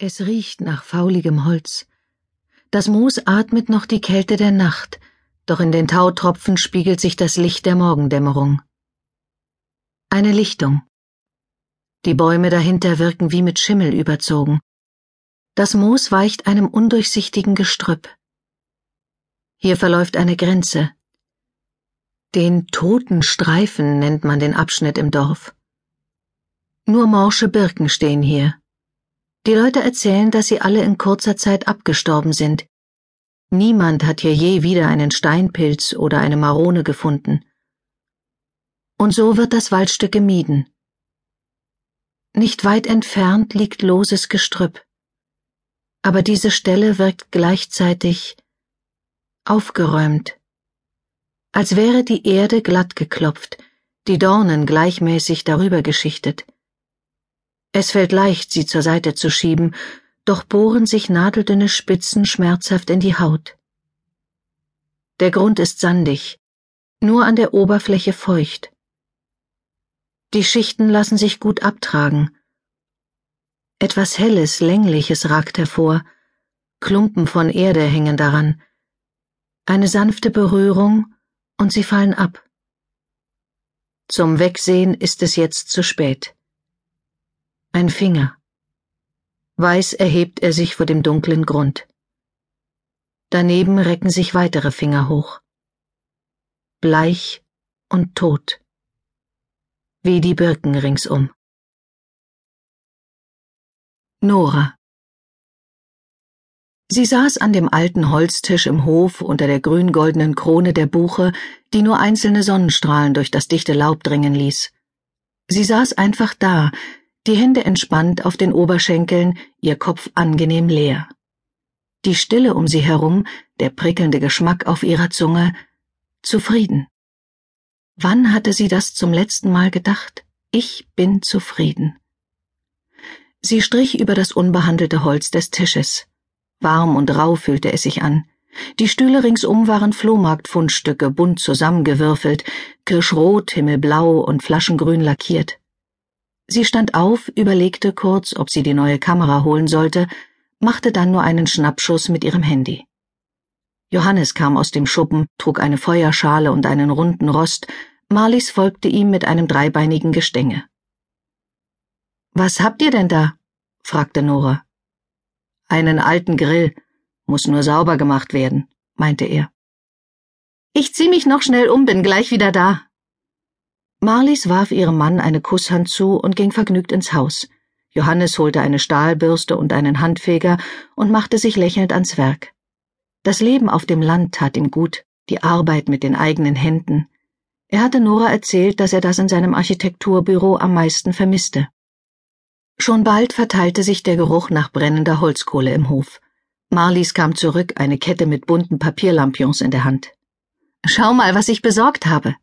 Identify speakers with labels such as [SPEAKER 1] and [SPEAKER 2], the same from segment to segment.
[SPEAKER 1] Es riecht nach fauligem Holz. Das Moos atmet noch die Kälte der Nacht, doch in den Tautropfen spiegelt sich das Licht der Morgendämmerung. Eine Lichtung. Die Bäume dahinter wirken wie mit Schimmel überzogen. Das Moos weicht einem undurchsichtigen Gestrüpp. Hier verläuft eine Grenze. Den toten Streifen nennt man den Abschnitt im Dorf. Nur morsche Birken stehen hier. Die Leute erzählen, dass sie alle in kurzer Zeit abgestorben sind. Niemand hat hier je wieder einen Steinpilz oder eine Marone gefunden. Und so wird das Waldstück gemieden. Nicht weit entfernt liegt loses Gestrüpp. Aber diese Stelle wirkt gleichzeitig aufgeräumt, als wäre die Erde glatt geklopft, die Dornen gleichmäßig darüber geschichtet. Es fällt leicht, sie zur Seite zu schieben, doch bohren sich nadeldünne Spitzen schmerzhaft in die Haut. Der Grund ist sandig, nur an der Oberfläche feucht. Die Schichten lassen sich gut abtragen. Etwas Helles, Längliches ragt hervor, Klumpen von Erde hängen daran. Eine sanfte Berührung, und sie fallen ab. Zum Wegsehen ist es jetzt zu spät. Ein Finger. Weiß erhebt er sich vor dem dunklen Grund. Daneben recken sich weitere Finger hoch. Bleich und tot. Wie die Birken ringsum. Nora. Sie saß an dem alten Holztisch im Hof unter der grün-goldenen Krone der Buche, die nur einzelne Sonnenstrahlen durch das dichte Laub dringen ließ. Sie saß einfach da, die Hände entspannt auf den Oberschenkeln, ihr Kopf angenehm leer. Die Stille um sie herum, der prickelnde Geschmack auf ihrer Zunge, zufrieden. Wann hatte sie das zum letzten Mal gedacht? Ich bin zufrieden. Sie strich über das unbehandelte Holz des Tisches. Warm und rau fühlte es sich an. Die Stühle ringsum waren Flohmarktfundstücke, bunt zusammengewürfelt, kirschrot, himmelblau und flaschengrün lackiert. Sie stand auf, überlegte kurz, ob sie die neue Kamera holen sollte, machte dann nur einen Schnappschuss mit ihrem Handy. Johannes kam aus dem Schuppen, trug eine Feuerschale und einen runden Rost, Marlies folgte ihm mit einem dreibeinigen Gestänge. Was habt ihr denn da? fragte Nora. Einen alten Grill, muss nur sauber gemacht werden, meinte er. Ich zieh mich noch schnell um, bin gleich wieder da, Marlies warf ihrem Mann eine Kusshand zu und ging vergnügt ins Haus. Johannes holte eine Stahlbürste und einen Handfeger und machte sich lächelnd ans Werk. Das Leben auf dem Land tat ihm gut, die Arbeit mit den eigenen Händen. Er hatte Nora erzählt, dass er das in seinem Architekturbüro am meisten vermisste. Schon bald verteilte sich der Geruch nach brennender Holzkohle im Hof. Marlies kam zurück, eine Kette mit bunten Papierlampions in der Hand. Schau mal, was ich besorgt habe.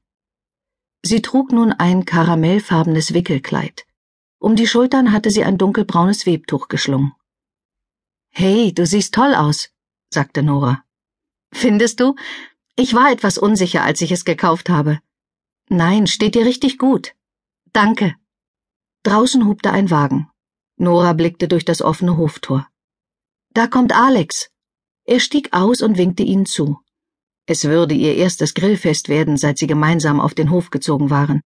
[SPEAKER 1] Sie trug nun ein karamellfarbenes Wickelkleid. Um die Schultern hatte sie ein dunkelbraunes Webtuch geschlungen. Hey, du siehst toll aus, sagte Nora. Findest du? Ich war etwas unsicher, als ich es gekauft habe. Nein, steht dir richtig gut. Danke. Draußen hubte ein Wagen. Nora blickte durch das offene Hoftor. Da kommt Alex. Er stieg aus und winkte ihnen zu. Es würde ihr erstes Grillfest werden, seit sie gemeinsam auf den Hof gezogen waren.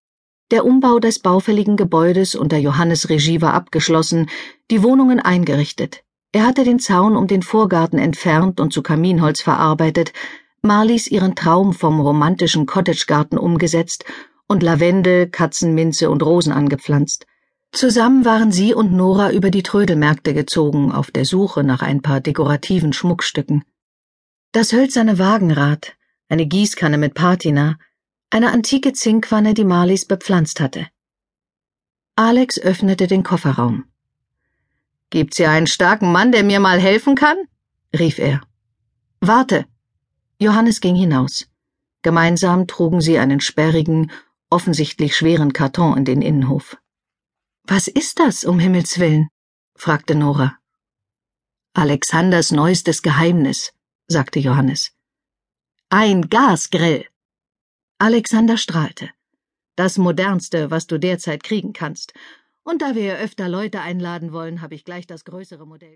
[SPEAKER 1] Der Umbau des baufälligen Gebäudes unter Johannes Regie war abgeschlossen, die Wohnungen eingerichtet. Er hatte den Zaun um den Vorgarten entfernt und zu Kaminholz verarbeitet, Marlies ihren Traum vom romantischen Cottagegarten umgesetzt und Lavendel, Katzenminze und Rosen angepflanzt. Zusammen waren sie und Nora über die Trödelmärkte gezogen, auf der Suche nach ein paar dekorativen Schmuckstücken. Das hölzerne Wagenrad, eine Gießkanne mit Patina, eine antike Zinkwanne, die Marlies bepflanzt hatte. Alex öffnete den Kofferraum. Gibt's hier einen starken Mann, der mir mal helfen kann? rief er. Warte. Johannes ging hinaus. Gemeinsam trugen sie einen sperrigen, offensichtlich schweren Karton in den Innenhof. Was ist das, um Himmels willen? fragte Nora. Alexanders neuestes Geheimnis, sagte Johannes. Ein Gasgrill. Alexander strahlte. Das modernste, was du derzeit kriegen kannst. Und da wir öfter Leute einladen wollen, habe ich gleich das größere Modell.